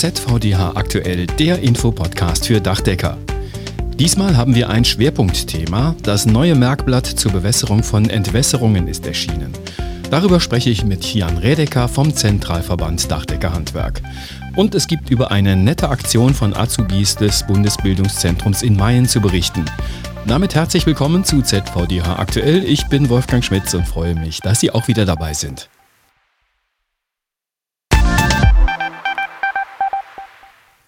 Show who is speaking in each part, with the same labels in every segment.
Speaker 1: ZVDH aktuell, der Infopodcast für Dachdecker. Diesmal haben wir ein Schwerpunktthema. Das neue Merkblatt zur Bewässerung von Entwässerungen ist erschienen. Darüber spreche ich mit Jan Redeker vom Zentralverband Dachdeckerhandwerk. Und es gibt über eine nette Aktion von Azubis des Bundesbildungszentrums in Mayen zu berichten. Damit herzlich willkommen zu ZVDH aktuell. Ich bin Wolfgang Schmitz und freue mich, dass Sie auch wieder dabei sind.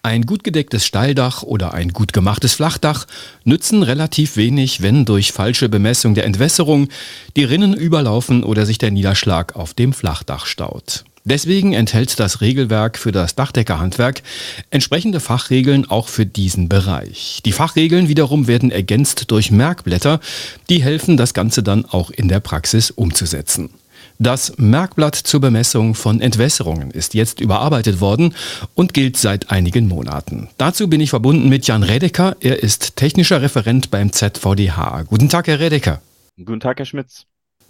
Speaker 1: Ein gut gedecktes Steildach oder ein gut gemachtes Flachdach nützen relativ wenig, wenn durch falsche Bemessung der Entwässerung die Rinnen überlaufen oder sich der Niederschlag auf dem Flachdach staut. Deswegen enthält das Regelwerk für das Dachdeckerhandwerk entsprechende Fachregeln auch für diesen Bereich. Die Fachregeln wiederum werden ergänzt durch Merkblätter, die helfen, das Ganze dann auch in der Praxis umzusetzen. Das Merkblatt zur Bemessung von Entwässerungen ist jetzt überarbeitet worden und gilt seit einigen Monaten. Dazu bin ich verbunden mit Jan Redeker. Er ist technischer Referent beim ZVDH. Guten Tag, Herr Redeker.
Speaker 2: Guten Tag, Herr Schmitz.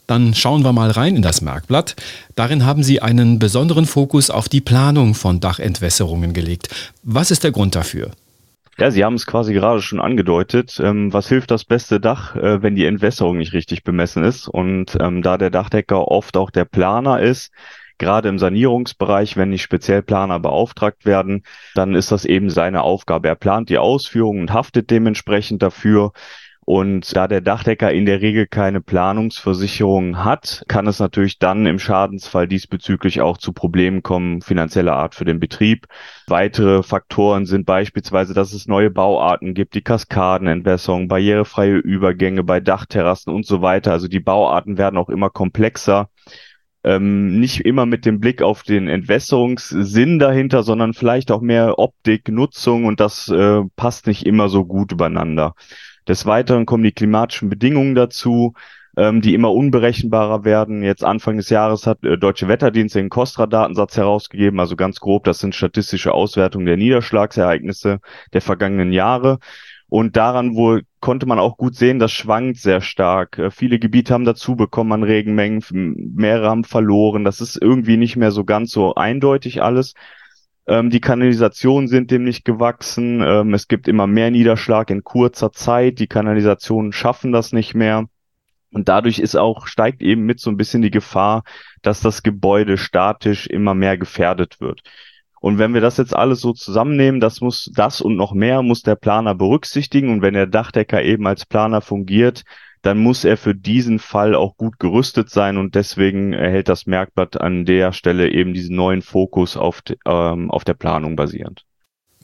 Speaker 1: Dann schauen wir mal rein in das Merkblatt. Darin haben Sie einen besonderen Fokus auf die Planung von Dachentwässerungen gelegt. Was ist der Grund dafür?
Speaker 2: Ja, Sie haben es quasi gerade schon angedeutet. Ähm, was hilft das beste Dach, äh, wenn die Entwässerung nicht richtig bemessen ist? Und ähm, da der Dachdecker oft auch der Planer ist, gerade im Sanierungsbereich, wenn nicht speziell Planer beauftragt werden, dann ist das eben seine Aufgabe. Er plant die Ausführung und haftet dementsprechend dafür. Und da der Dachdecker in der Regel keine Planungsversicherung hat, kann es natürlich dann im Schadensfall diesbezüglich auch zu Problemen kommen, finanzieller Art für den Betrieb. Weitere Faktoren sind beispielsweise, dass es neue Bauarten gibt, die Kaskadenentwässerung, barrierefreie Übergänge bei Dachterrassen und so weiter. Also die Bauarten werden auch immer komplexer. Ähm, nicht immer mit dem Blick auf den Entwässerungssinn dahinter, sondern vielleicht auch mehr Optik, Nutzung und das äh, passt nicht immer so gut übereinander. Des Weiteren kommen die klimatischen Bedingungen dazu, ähm, die immer unberechenbarer werden. Jetzt Anfang des Jahres hat äh, Deutsche Wetterdienst den Kostra-Datensatz herausgegeben, also ganz grob, das sind statistische Auswertungen der Niederschlagsereignisse der vergangenen Jahre. Und daran wohl konnte man auch gut sehen, das schwankt sehr stark. Äh, viele Gebiete haben dazu bekommen an Regenmengen, mehrere haben verloren. Das ist irgendwie nicht mehr so ganz so eindeutig alles. Ähm, die Kanalisationen sind dem nicht gewachsen. Ähm, es gibt immer mehr Niederschlag in kurzer Zeit. Die Kanalisationen schaffen das nicht mehr. Und dadurch ist auch, steigt eben mit so ein bisschen die Gefahr, dass das Gebäude statisch immer mehr gefährdet wird. Und wenn wir das jetzt alles so zusammennehmen, das muss, das und noch mehr muss der Planer berücksichtigen. Und wenn der Dachdecker eben als Planer fungiert, dann muss er für diesen Fall auch gut gerüstet sein und deswegen erhält das Merkblatt an der Stelle eben diesen neuen Fokus auf, ähm, auf der Planung basierend.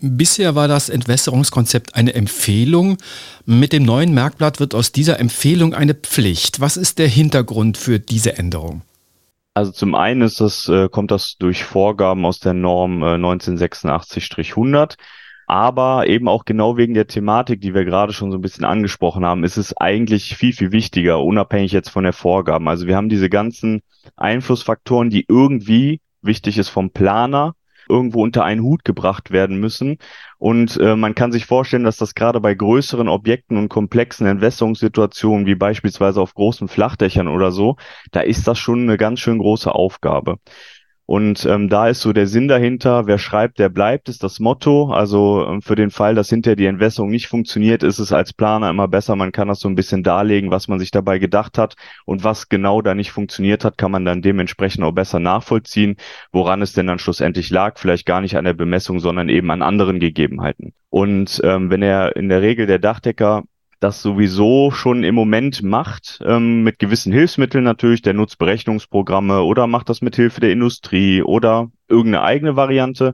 Speaker 1: Bisher war das Entwässerungskonzept eine Empfehlung. Mit dem neuen Merkblatt wird aus dieser Empfehlung eine Pflicht. Was ist der Hintergrund für diese Änderung?
Speaker 2: Also zum einen ist das, äh, kommt das durch Vorgaben aus der Norm äh, 1986-100 aber eben auch genau wegen der Thematik, die wir gerade schon so ein bisschen angesprochen haben, ist es eigentlich viel, viel wichtiger, unabhängig jetzt von der Vorgaben. Also wir haben diese ganzen Einflussfaktoren, die irgendwie wichtig ist vom Planer, irgendwo unter einen Hut gebracht werden müssen. Und äh, man kann sich vorstellen, dass das gerade bei größeren Objekten und komplexen Entwässerungssituationen, wie beispielsweise auf großen Flachdächern oder so, da ist das schon eine ganz schön große Aufgabe. Und ähm, da ist so der Sinn dahinter, wer schreibt, der bleibt, ist das Motto. Also ähm, für den Fall, dass hinterher die Entwässerung nicht funktioniert, ist es als Planer immer besser. Man kann das so ein bisschen darlegen, was man sich dabei gedacht hat und was genau da nicht funktioniert hat, kann man dann dementsprechend auch besser nachvollziehen, woran es denn dann schlussendlich lag. Vielleicht gar nicht an der Bemessung, sondern eben an anderen Gegebenheiten. Und ähm, wenn er in der Regel der Dachdecker das sowieso schon im Moment macht, ähm, mit gewissen Hilfsmitteln natürlich, der nutzt Berechnungsprogramme oder macht das mit Hilfe der Industrie oder irgendeine eigene Variante.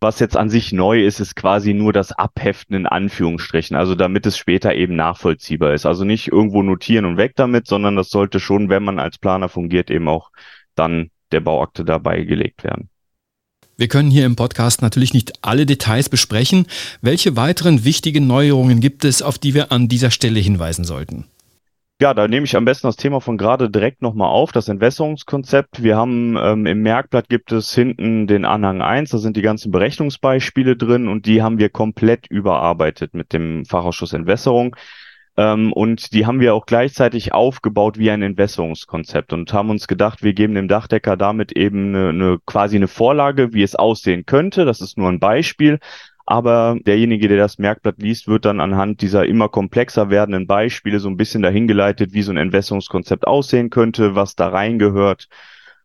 Speaker 2: Was jetzt an sich neu ist, ist quasi nur das Abheften in Anführungsstrichen, also damit es später eben nachvollziehbar ist. Also nicht irgendwo notieren und weg damit, sondern das sollte schon, wenn man als Planer fungiert, eben auch dann der Bauakte dabei gelegt werden.
Speaker 1: Wir können hier im Podcast natürlich nicht alle Details besprechen. Welche weiteren wichtigen Neuerungen gibt es, auf die wir an dieser Stelle hinweisen sollten?
Speaker 2: Ja, da nehme ich am besten das Thema von gerade direkt nochmal auf, das Entwässerungskonzept. Wir haben ähm, im Merkblatt gibt es hinten den Anhang 1, da sind die ganzen Berechnungsbeispiele drin und die haben wir komplett überarbeitet mit dem Fachausschuss Entwässerung. Ähm, und die haben wir auch gleichzeitig aufgebaut wie ein Entwässerungskonzept und haben uns gedacht, wir geben dem Dachdecker damit eben eine, eine quasi eine Vorlage, wie es aussehen könnte. Das ist nur ein Beispiel. Aber derjenige, der das Merkblatt liest, wird dann anhand dieser immer komplexer werdenden Beispiele so ein bisschen dahingeleitet, wie so ein Entwässerungskonzept aussehen könnte, was da reingehört.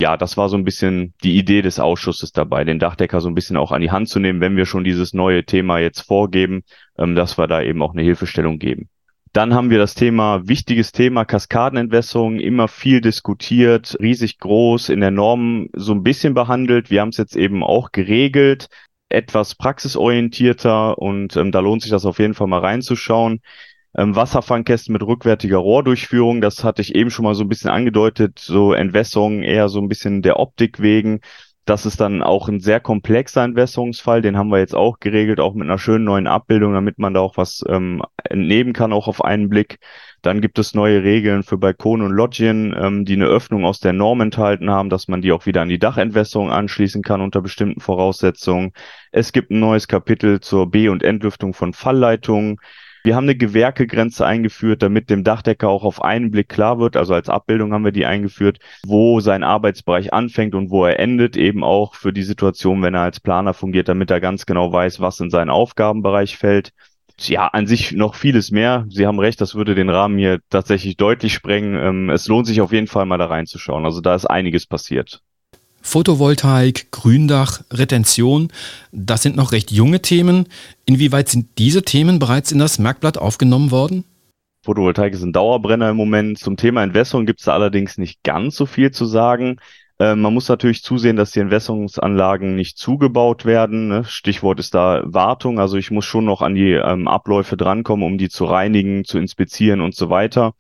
Speaker 2: Ja, das war so ein bisschen die Idee des Ausschusses dabei, den Dachdecker so ein bisschen auch an die Hand zu nehmen, wenn wir schon dieses neue Thema jetzt vorgeben, ähm, dass wir da eben auch eine Hilfestellung geben. Dann haben wir das Thema, wichtiges Thema, Kaskadenentwässerung, immer viel diskutiert, riesig groß, in der Norm so ein bisschen behandelt. Wir haben es jetzt eben auch geregelt etwas praxisorientierter und ähm, da lohnt sich das auf jeden Fall mal reinzuschauen. Ähm, Wasserfangkästen mit rückwärtiger Rohrdurchführung, das hatte ich eben schon mal so ein bisschen angedeutet, so Entwässerung eher so ein bisschen der Optik wegen. Das ist dann auch ein sehr komplexer Entwässerungsfall, den haben wir jetzt auch geregelt, auch mit einer schönen neuen Abbildung, damit man da auch was ähm, entnehmen kann, auch auf einen Blick. Dann gibt es neue Regeln für Balkone und Loggien, ähm, die eine Öffnung aus der Norm enthalten haben, dass man die auch wieder an die Dachentwässerung anschließen kann unter bestimmten Voraussetzungen. Es gibt ein neues Kapitel zur B- und Entlüftung von Fallleitungen. Wir haben eine Gewerkegrenze eingeführt, damit dem Dachdecker auch auf einen Blick klar wird, also als Abbildung haben wir die eingeführt, wo sein Arbeitsbereich anfängt und wo er endet, eben auch für die Situation, wenn er als Planer fungiert, damit er ganz genau weiß, was in seinen Aufgabenbereich fällt ja, an sich noch vieles mehr. Sie haben recht, das würde den Rahmen hier tatsächlich deutlich sprengen. Ähm, es lohnt sich auf jeden Fall mal da reinzuschauen. Also da ist einiges passiert.
Speaker 1: Photovoltaik, Gründach, Retention, das sind noch recht junge Themen. Inwieweit sind diese Themen bereits in das Merkblatt aufgenommen worden?
Speaker 2: Photovoltaik ist ein Dauerbrenner im Moment. Zum Thema Entwässerung gibt es da allerdings nicht ganz so viel zu sagen. Ähm, man muss natürlich zusehen, dass die Entwässerungsanlagen nicht zugebaut werden. Ne? Stichwort ist da Wartung. Also ich muss schon noch an die ähm, Abläufe drankommen, um die zu reinigen, zu inspizieren und so weiter.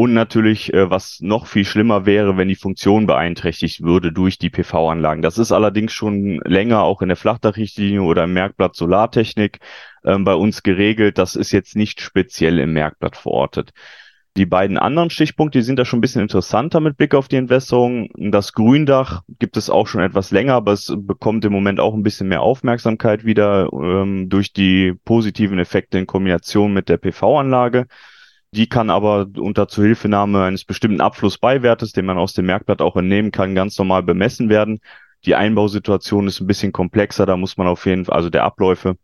Speaker 2: Und natürlich, äh, was noch viel schlimmer wäre, wenn die Funktion beeinträchtigt würde durch die PV-Anlagen. Das ist allerdings schon länger auch in der Flachdachrichtlinie oder im Merkblatt Solartechnik ähm, bei uns geregelt. Das ist jetzt nicht speziell im Merkblatt verortet. Die beiden anderen Stichpunkte, sind da schon ein bisschen interessanter mit Blick auf die Entwässerung. Das Gründach gibt es auch schon etwas länger, aber es bekommt im Moment auch ein bisschen mehr Aufmerksamkeit wieder ähm, durch die positiven Effekte in Kombination mit der PV-Anlage. Die kann aber unter Zuhilfenahme eines bestimmten Abflussbeiwertes, den man aus dem Merkblatt auch entnehmen kann, ganz normal bemessen werden. Die Einbausituation ist ein bisschen komplexer, da muss man auf jeden Fall, also der Abläufe,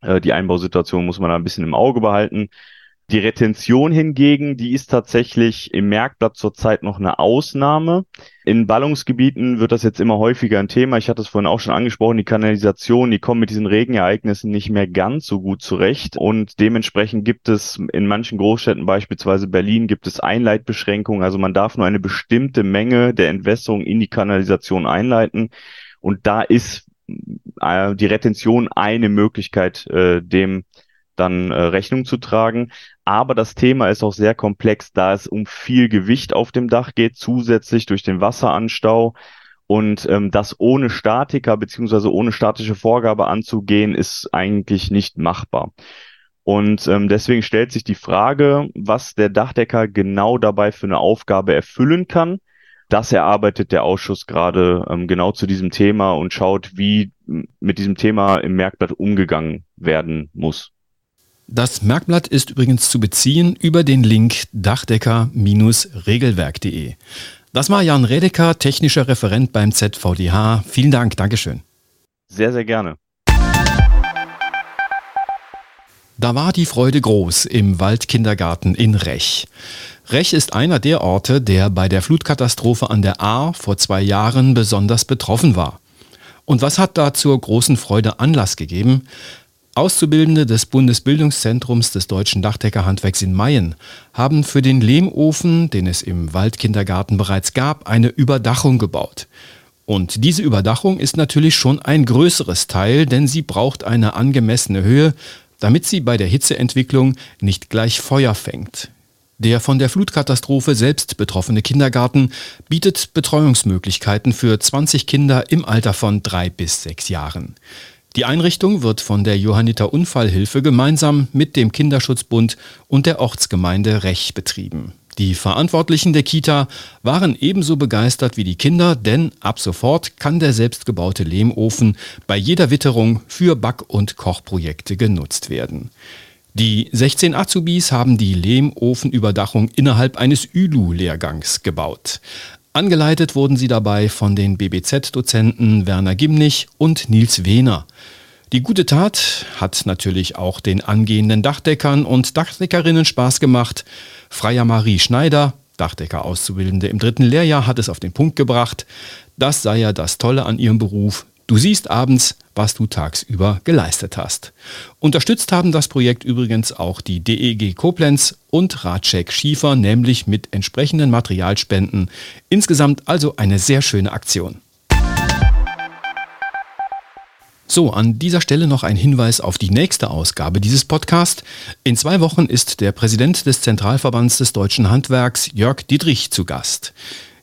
Speaker 2: äh, die Einbausituation muss man da ein bisschen im Auge behalten. Die Retention hingegen, die ist tatsächlich im Merkblatt zurzeit noch eine Ausnahme. In Ballungsgebieten wird das jetzt immer häufiger ein Thema. Ich hatte es vorhin auch schon angesprochen, die Kanalisation, die kommen mit diesen Regenereignissen nicht mehr ganz so gut zurecht. Und dementsprechend gibt es in manchen Großstädten, beispielsweise Berlin, gibt es Einleitbeschränkungen. Also man darf nur eine bestimmte Menge der Entwässerung in die Kanalisation einleiten. Und da ist äh, die Retention eine Möglichkeit, äh, dem dann äh, Rechnung zu tragen. Aber das Thema ist auch sehr komplex, da es um viel Gewicht auf dem Dach geht, zusätzlich durch den Wasseranstau. Und ähm, das ohne Statiker beziehungsweise ohne statische Vorgabe anzugehen, ist eigentlich nicht machbar. Und ähm, deswegen stellt sich die Frage, was der Dachdecker genau dabei für eine Aufgabe erfüllen kann. Das erarbeitet der Ausschuss gerade ähm, genau zu diesem Thema und schaut, wie mit diesem Thema im Merkblatt umgegangen werden muss.
Speaker 1: Das Merkblatt ist übrigens zu beziehen über den Link dachdecker-regelwerk.de. Das war Jan Redeker, technischer Referent beim ZVDH. Vielen Dank, Dankeschön.
Speaker 2: Sehr, sehr gerne.
Speaker 1: Da war die Freude groß im Waldkindergarten in Rech. Rech ist einer der Orte, der bei der Flutkatastrophe an der Ahr vor zwei Jahren besonders betroffen war. Und was hat da zur großen Freude Anlass gegeben? Auszubildende des Bundesbildungszentrums des Deutschen Dachdeckerhandwerks in Mayen haben für den Lehmofen, den es im Waldkindergarten bereits gab, eine Überdachung gebaut. Und diese Überdachung ist natürlich schon ein größeres Teil, denn sie braucht eine angemessene Höhe, damit sie bei der Hitzeentwicklung nicht gleich Feuer fängt. Der von der Flutkatastrophe selbst betroffene Kindergarten bietet Betreuungsmöglichkeiten für 20 Kinder im Alter von drei bis sechs Jahren. Die Einrichtung wird von der Johanniter Unfallhilfe gemeinsam mit dem Kinderschutzbund und der Ortsgemeinde Rech betrieben. Die Verantwortlichen der Kita waren ebenso begeistert wie die Kinder, denn ab sofort kann der selbstgebaute Lehmofen bei jeder Witterung für Back- und Kochprojekte genutzt werden. Die 16 Azubis haben die Lehmofenüberdachung innerhalb eines ÜLU-Lehrgangs gebaut. Angeleitet wurden sie dabei von den BBZ-Dozenten Werner Gimnich und Nils Wehner. Die gute Tat hat natürlich auch den angehenden Dachdeckern und Dachdeckerinnen Spaß gemacht. Freier Marie Schneider, Dachdecker-Auszubildende im dritten Lehrjahr, hat es auf den Punkt gebracht. Das sei ja das Tolle an ihrem Beruf. Du siehst abends, was du tagsüber geleistet hast. Unterstützt haben das Projekt übrigens auch die DEG Koblenz und Ratschek Schiefer, nämlich mit entsprechenden Materialspenden. Insgesamt also eine sehr schöne Aktion. So, an dieser Stelle noch ein Hinweis auf die nächste Ausgabe dieses Podcasts. In zwei Wochen ist der Präsident des Zentralverbands des deutschen Handwerks, Jörg Dietrich, zu Gast.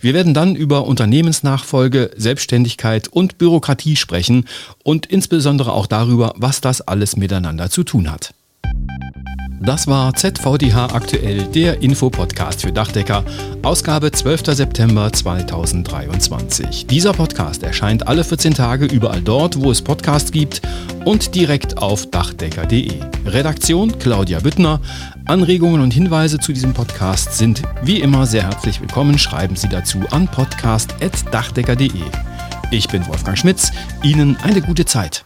Speaker 1: Wir werden dann über Unternehmensnachfolge, Selbstständigkeit und Bürokratie sprechen und insbesondere auch darüber, was das alles miteinander zu tun hat. Das war ZVDH aktuell, der Infopodcast für Dachdecker, Ausgabe 12. September 2023. Dieser Podcast erscheint alle 14 Tage überall dort, wo es Podcasts gibt und direkt auf dachdecker.de. Redaktion Claudia Büttner. Anregungen und Hinweise zu diesem Podcast sind wie immer sehr herzlich willkommen. Schreiben Sie dazu an podcast.dachdecker.de. Ich bin Wolfgang Schmitz. Ihnen eine gute Zeit.